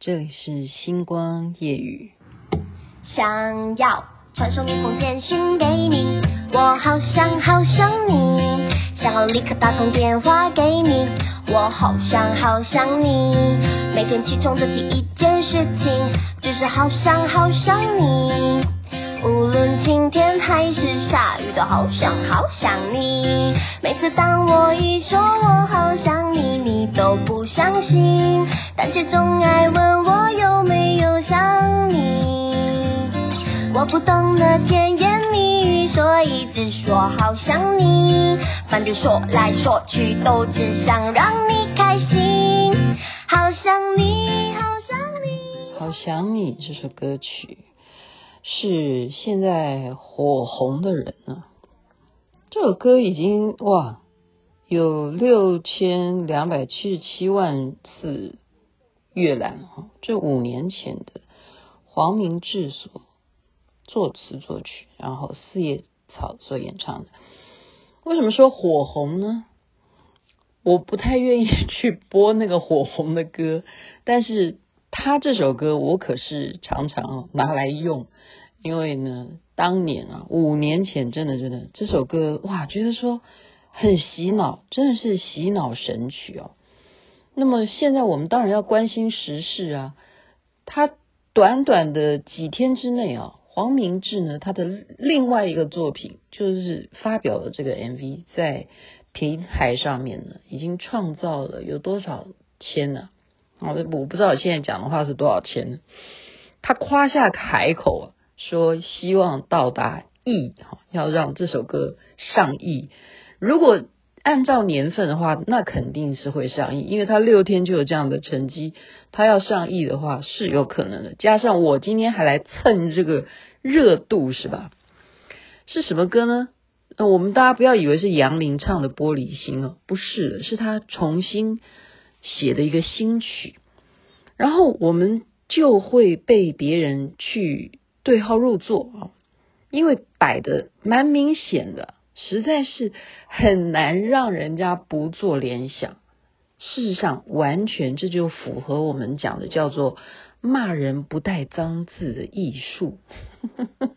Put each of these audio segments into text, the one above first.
这里是星光夜语。想要传送一封简讯给你，我好想好想你，想要立刻打通电话给你，我好想好想你。每天起床的第一件事情，就是好想好想你。无论晴天还是下雨，都好想好想你。每次当我一说我好想你，你都不相信，但却总爱问我有没有想你。我不懂得甜言蜜语，所以只说好想你。反正说来说去，都只想让你开心。好想你，好想你，好想你这首歌曲。是现在火红的人呢？这首歌已经哇有六千两百七十七万次阅览哈，这五年前的黄明志所作词作曲，然后四叶草所演唱的。为什么说火红呢？我不太愿意去播那个火红的歌，但是他这首歌我可是常常拿来用。因为呢，当年啊，五年前，真的真的这首歌哇，觉得说很洗脑，真的是洗脑神曲哦。那么现在我们当然要关心时事啊。他短短的几天之内啊，黄明志呢，他的另外一个作品就是发表了这个 MV，在平台上面呢，已经创造了有多少千呢？啊，我不知道现在讲的话是多少千？他夸下海口啊。说希望到达亿，哈，要让这首歌上亿。如果按照年份的话，那肯定是会上亿，因为他六天就有这样的成绩，他要上亿的话是有可能的。加上我今天还来蹭这个热度，是吧？是什么歌呢？那我们大家不要以为是杨林唱的《玻璃心》哦，不是的，是他重新写的一个新曲，然后我们就会被别人去。对号入座啊，因为摆的蛮明显的，实在是很难让人家不做联想。事实上，完全这就符合我们讲的叫做骂人不带脏字的艺术。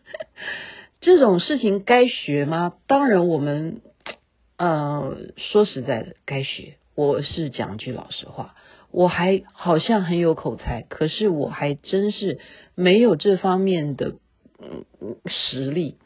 这种事情该学吗？当然，我们呃说实在的，该学。我是讲句老实话。我还好像很有口才，可是我还真是没有这方面的嗯实力，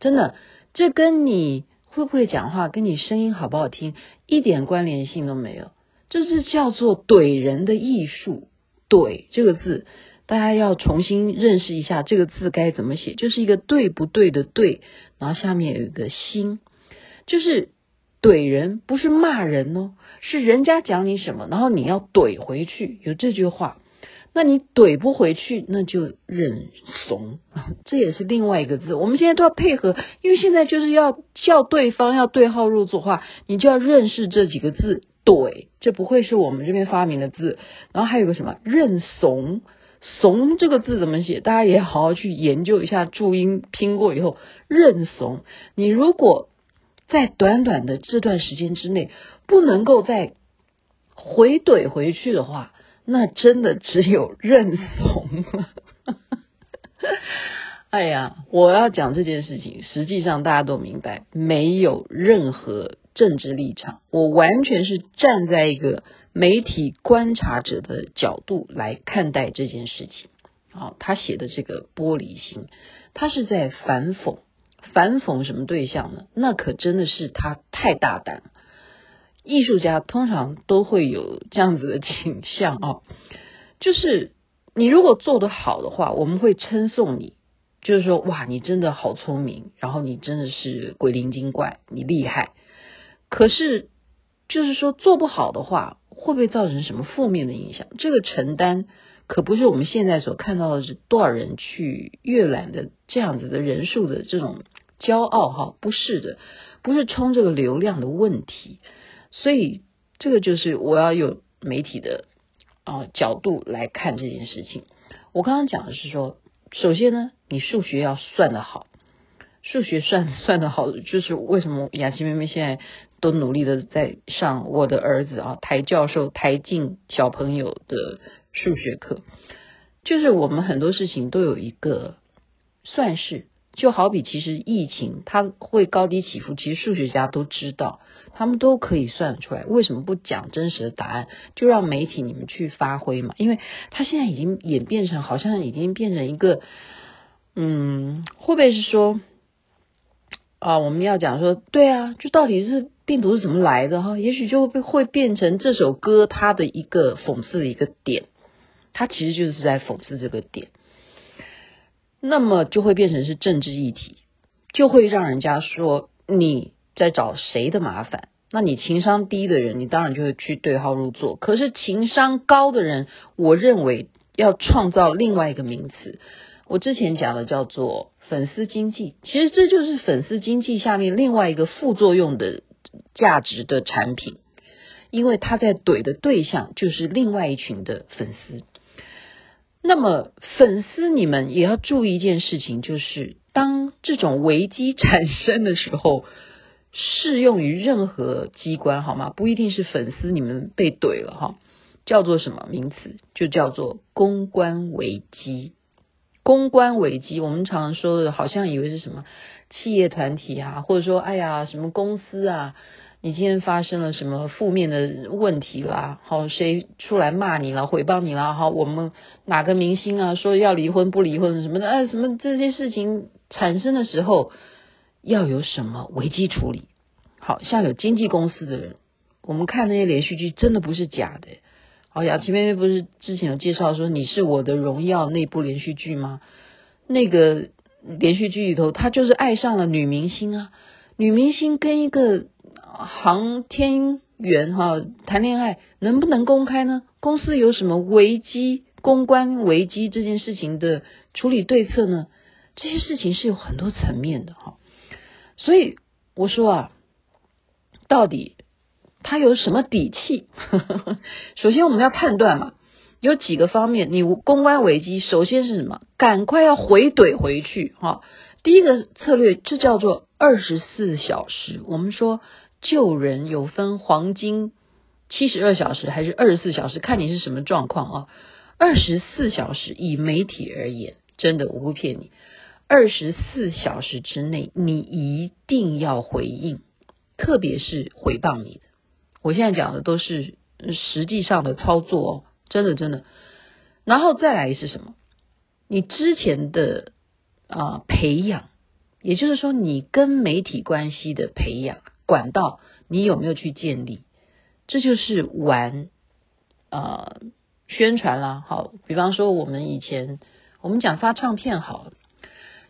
真的，这跟你会不会讲话，跟你声音好不好听一点关联性都没有。这是叫做怼人的艺术，怼这个字，大家要重新认识一下这个字该怎么写，就是一个对不对的对，然后下面有一个心，就是。怼人不是骂人哦，是人家讲你什么，然后你要怼回去，有这句话。那你怼不回去，那就认怂，这也是另外一个字。我们现在都要配合，因为现在就是要叫对方要对号入座话，你就要认识这几个字。怼，这不会是我们这边发明的字。然后还有个什么认怂，怂这个字怎么写？大家也好好去研究一下注音，拼过以后认怂。你如果在短短的这段时间之内，不能够再回怼回去的话，那真的只有认怂了。哎呀，我要讲这件事情，实际上大家都明白，没有任何政治立场，我完全是站在一个媒体观察者的角度来看待这件事情。好，他写的这个玻璃心，他是在反讽。反讽什么对象呢？那可真的是他太大胆了。艺术家通常都会有这样子的倾向啊，就是你如果做得好的话，我们会称颂你，就是说哇，你真的好聪明，然后你真的是鬼灵精怪，你厉害。可是就是说做不好的话，会不会造成什么负面的影响？这个承担可不是我们现在所看到的是多少人去阅览的这样子的人数的这种。骄傲哈，不是的，不是冲这个流量的问题，所以这个就是我要有媒体的啊角度来看这件事情。我刚刚讲的是说，首先呢，你数学要算得好，数学算算得好，就是为什么雅琪妹妹现在都努力的在上我的儿子啊台教授台静小朋友的数学课，就是我们很多事情都有一个算式，就好比其实疫情它会高低起伏，其实数学家都知道，他们都可以算出来。为什么不讲真实的答案，就让媒体你们去发挥嘛？因为它现在已经演变成好像已经变成一个，嗯，会不会是说啊？我们要讲说，对啊，就到底是。病毒是怎么来的哈？也许就会会变成这首歌它的一个讽刺的一个点，他其实就是在讽刺这个点，那么就会变成是政治议题，就会让人家说你在找谁的麻烦。那你情商低的人，你当然就会去对号入座。可是情商高的人，我认为要创造另外一个名词，我之前讲的叫做粉丝经济，其实这就是粉丝经济下面另外一个副作用的。价值的产品，因为他在怼的对象就是另外一群的粉丝。那么粉丝，你们也要注意一件事情，就是当这种危机产生的时候，适用于任何机关，好吗？不一定是粉丝，你们被怼了哈，叫做什么名词？就叫做公关危机。公关危机，我们常常说的，好像以为是什么？企业团体啊，或者说，哎呀，什么公司啊，你今天发生了什么负面的问题啦？好，谁出来骂你了，诽谤你了？好，我们哪个明星啊，说要离婚不离婚什么的？哎，什么这些事情产生的时候，要有什么危机处理？好，像有经纪公司的人，我们看那些连续剧，真的不是假的。好，雅琪妹妹不是之前有介绍说你是我的荣耀那部连续剧吗？那个。连续剧里头，他就是爱上了女明星啊，女明星跟一个航天员哈谈恋爱，能不能公开呢？公司有什么危机、公关危机这件事情的处理对策呢？这些事情是有很多层面的哈，所以我说啊，到底他有什么底气？首先我们要判断嘛。有几个方面，你公关危机，首先是什么？赶快要回怼回去哈。第一个策略这叫做二十四小时。我们说救人有分黄金七十二小时还是二十四小时，看你是什么状况啊。二十四小时以媒体而言，真的我不骗你，二十四小时之内你一定要回应，特别是回报你的。我现在讲的都是实际上的操作哦。真的真的，然后再来是什么？你之前的啊、培养，也就是说你跟媒体关系的培养管道，你有没有去建立？这就是玩、呃、宣传啦。好，比方说我们以前我们讲发唱片好了，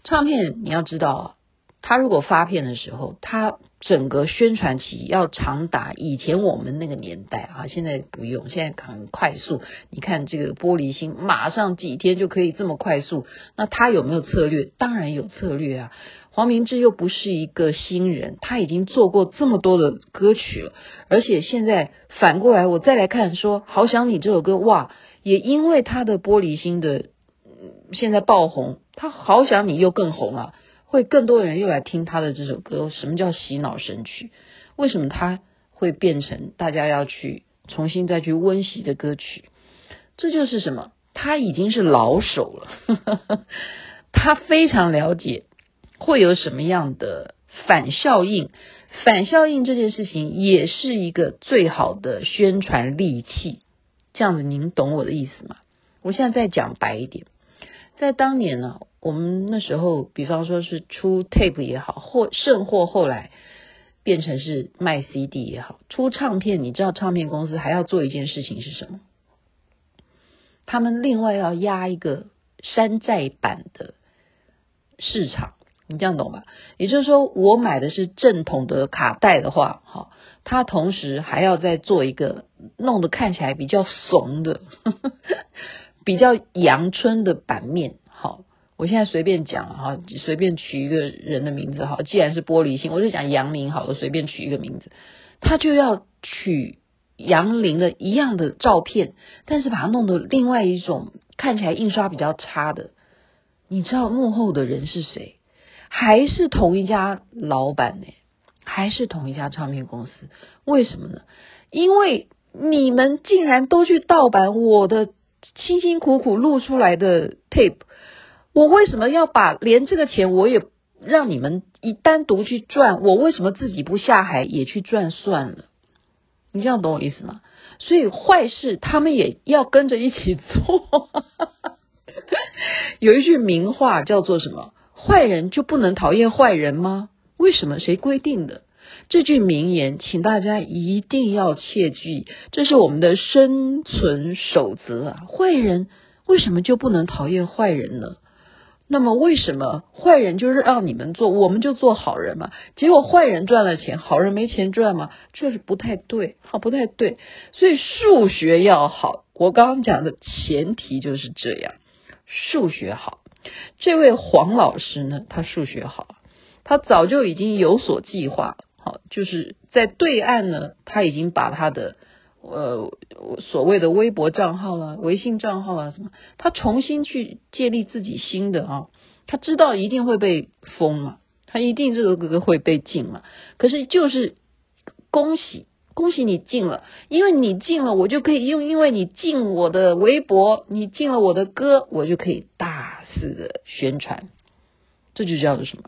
唱片你要知道，他如果发片的时候，他。整个宣传期要长达以前我们那个年代啊，现在不用，现在很快速。你看这个玻璃心，马上几天就可以这么快速。那他有没有策略？当然有策略啊。黄明志又不是一个新人，他已经做过这么多的歌曲了。而且现在反过来，我再来看说《好想你》这首歌，哇，也因为他的玻璃心的现在爆红，他好想你又更红了。会更多人又来听他的这首歌。什么叫洗脑神曲？为什么他会变成大家要去重新再去温习的歌曲？这就是什么？他已经是老手了，他非常了解会有什么样的反效应。反效应这件事情也是一个最好的宣传利器。这样子，您懂我的意思吗？我现在再讲白一点，在当年呢。我们那时候，比方说是出 tape 也好，或甚或后来变成是卖 CD 也好，出唱片，你知道唱片公司还要做一件事情是什么？他们另外要压一个山寨版的市场，你这样懂吧？也就是说，我买的是正统的卡带的话，哈，他同时还要再做一个弄得看起来比较怂的、呵 呵比较阳春的版面，好。我现在随便讲哈，随便取一个人的名字哈。既然是玻璃心，我就讲杨明好了，随便取一个名字，他就要取杨林的一样的照片，但是把它弄得另外一种看起来印刷比较差的。你知道幕后的人是谁？还是同一家老板呢？还是同一家唱片公司？为什么呢？因为你们竟然都去盗版我的辛辛苦苦录出来的 tape，我为什么要把连这个钱我也让你们一单独去赚？我为什么自己不下海也去赚算了？你这样懂我意思吗？所以坏事他们也要跟着一起做。有一句名话叫做什么？坏人就不能讨厌坏人吗？为什么？谁规定的？这句名言，请大家一定要切记，这是我们的生存守则啊！坏人为什么就不能讨厌坏人呢？那么为什么坏人就是让你们做，我们就做好人嘛？结果坏人赚了钱，好人没钱赚嘛？这是不太对，好，不太对。所以数学要好，我刚刚讲的前提就是这样，数学好。这位黄老师呢，他数学好，他早就已经有所计划，好，就是在对岸呢，他已经把他的呃所谓的微博账号啊、微信账号啊什么，他重新去建立自己新的啊，他知道一定会被封嘛，他一定这个哥哥会被禁嘛，可是就是恭喜。恭喜你进了，因为你进了，我就可以用，因为你进我的微博，你进了我的歌，我就可以大肆的宣传，这就叫做什么？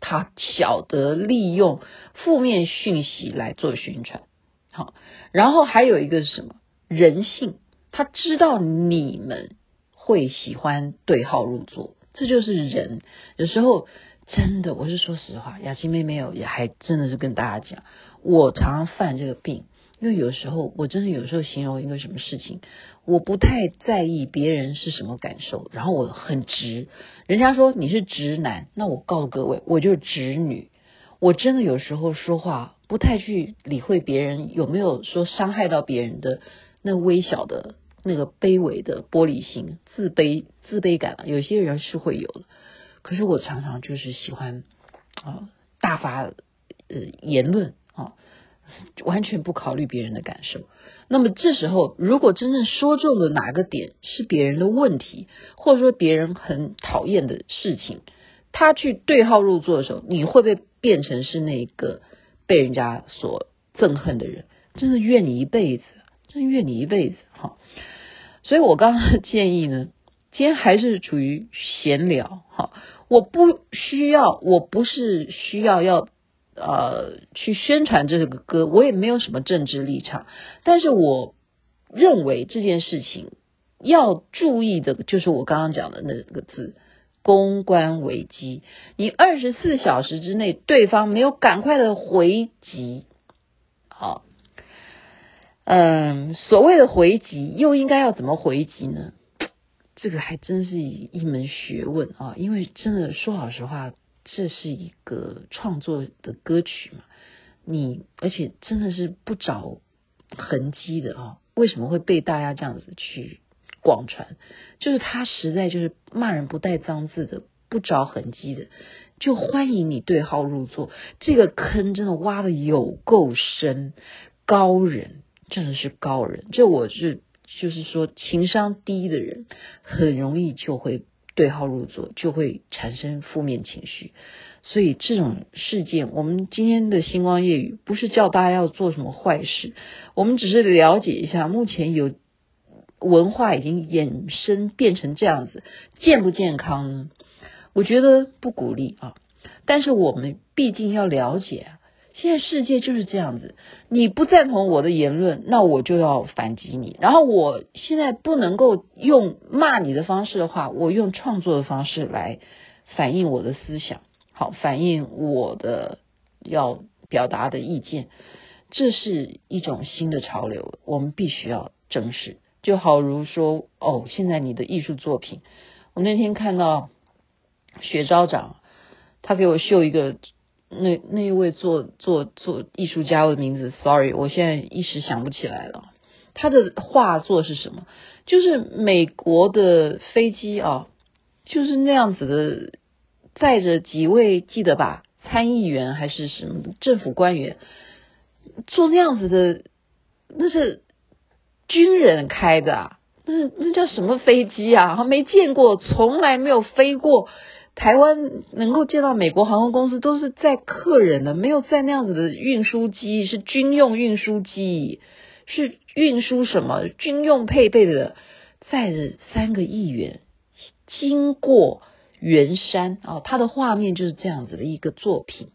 他晓得利用负面讯息来做宣传，好，然后还有一个是什么？人性，他知道你们会喜欢对号入座，这就是人。有时候真的，我是说实话，雅琪妹妹有也还真的是跟大家讲。我常常犯这个病，因为有时候我真的有时候形容一个什么事情，我不太在意别人是什么感受，然后我很直。人家说你是直男，那我告诉各位，我就是直女。我真的有时候说话不太去理会别人有没有说伤害到别人的那微小的那个卑微的玻璃心、自卑、自卑感，有些人是会有的。可是我常常就是喜欢啊大发呃言论。啊，完全不考虑别人的感受。那么这时候，如果真正说中了哪个点是别人的问题，或者说别人很讨厌的事情，他去对号入座的时候，你会不会变成是那个被人家所憎恨的人？真的怨你一辈子，真的怨你一辈子。哈，所以我刚刚的建议呢，今天还是处于闲聊。哈，我不需要，我不是需要要。呃，去宣传这个歌，我也没有什么政治立场，但是我认为这件事情要注意的，就是我刚刚讲的那个字——公关危机。你二十四小时之内，对方没有赶快的回击，好，嗯，所谓的回击，又应该要怎么回击呢？这个还真是一一门学问啊，因为真的说老实话。这是一个创作的歌曲嘛？你而且真的是不着痕迹的啊？为什么会被大家这样子去广传？就是他实在就是骂人不带脏字的，不着痕迹的，就欢迎你对号入座。这个坑真的挖得有够深，高人真的是高人。就我是就是说情商低的人，很容易就会。对号入座就会产生负面情绪，所以这种事件，我们今天的星光夜语不是叫大家要做什么坏事，我们只是了解一下，目前有文化已经衍生变成这样子，健不健康呢？我觉得不鼓励啊，但是我们毕竟要了解。现在世界就是这样子，你不赞同我的言论，那我就要反击你。然后我现在不能够用骂你的方式的话，我用创作的方式来反映我的思想，好，反映我的要表达的意见。这是一种新的潮流，我们必须要正视。就好如说，哦，现在你的艺术作品，我那天看到雪昭长，他给我秀一个。那那一位做做做艺术家的名字，sorry，我现在一时想不起来了。他的画作是什么？就是美国的飞机啊，就是那样子的，载着几位记得吧，参议员还是什么政府官员，坐那样子的，那是军人开的啊，那是那叫什么飞机啊？没见过，从来没有飞过。台湾能够见到美国航空公司都是载客人的，没有载那样子的运输机，是军用运输机，是运输什么军用配备的载着三个议员经过圆山啊，他的画面就是这样子的一个作品，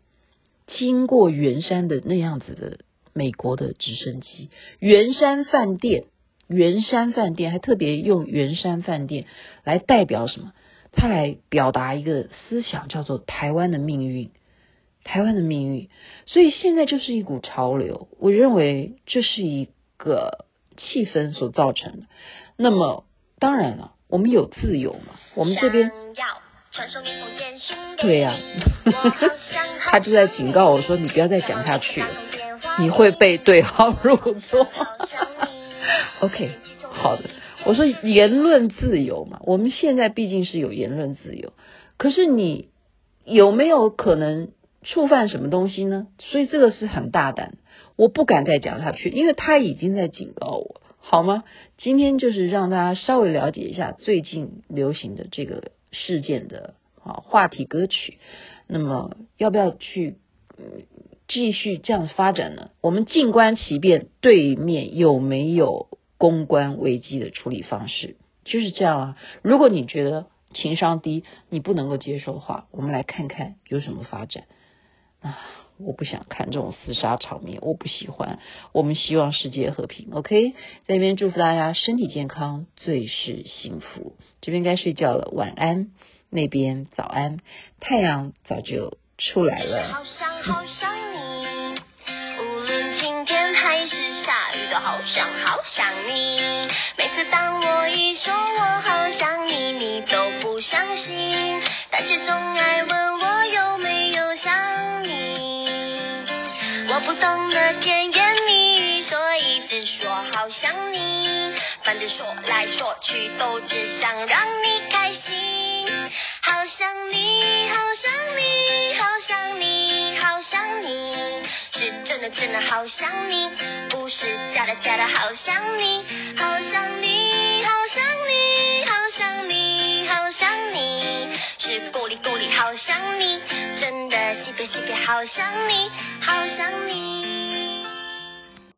经过圆山的那样子的美国的直升机，圆山饭店，圆山饭店还特别用圆山饭店来代表什么？他来表达一个思想，叫做台湾的命运，台湾的命运。所以现在就是一股潮流，我认为这是一个气氛所造成的。那么当然了，我们有自由嘛，我们这边对呀、啊，他就在警告我说：“你不要再讲下去了，你会被对号入座。” OK，好的。我说言论自由嘛，我们现在毕竟是有言论自由，可是你有没有可能触犯什么东西呢？所以这个是很大胆，我不敢再讲下去，因为他已经在警告我，好吗？今天就是让大家稍微了解一下最近流行的这个事件的啊话题歌曲，那么要不要去嗯继续这样发展呢？我们静观其变，对面有没有？公关危机的处理方式就是这样啊！如果你觉得情商低，你不能够接受的话，我们来看看有什么发展啊！我不想看这种厮杀场面，我不喜欢。我们希望世界和平，OK？在这边祝福大家身体健康，最是幸福。这边该睡觉了，晚安。那边早安，太阳早就出来了。好想好想好想好想你。每次当我一说我好想你，你都不相信，但是总爱问我有没有想你。我不懂得甜言蜜语，所以只说好想你。反正说来说去都只想让你开心。好想你，好想你，好想你，好想你，是真的真的好想你，不是假的假的好想你，好想你，好想你，好想你，好想你，是够力够力好想你，真的西北西北好想你，好想你。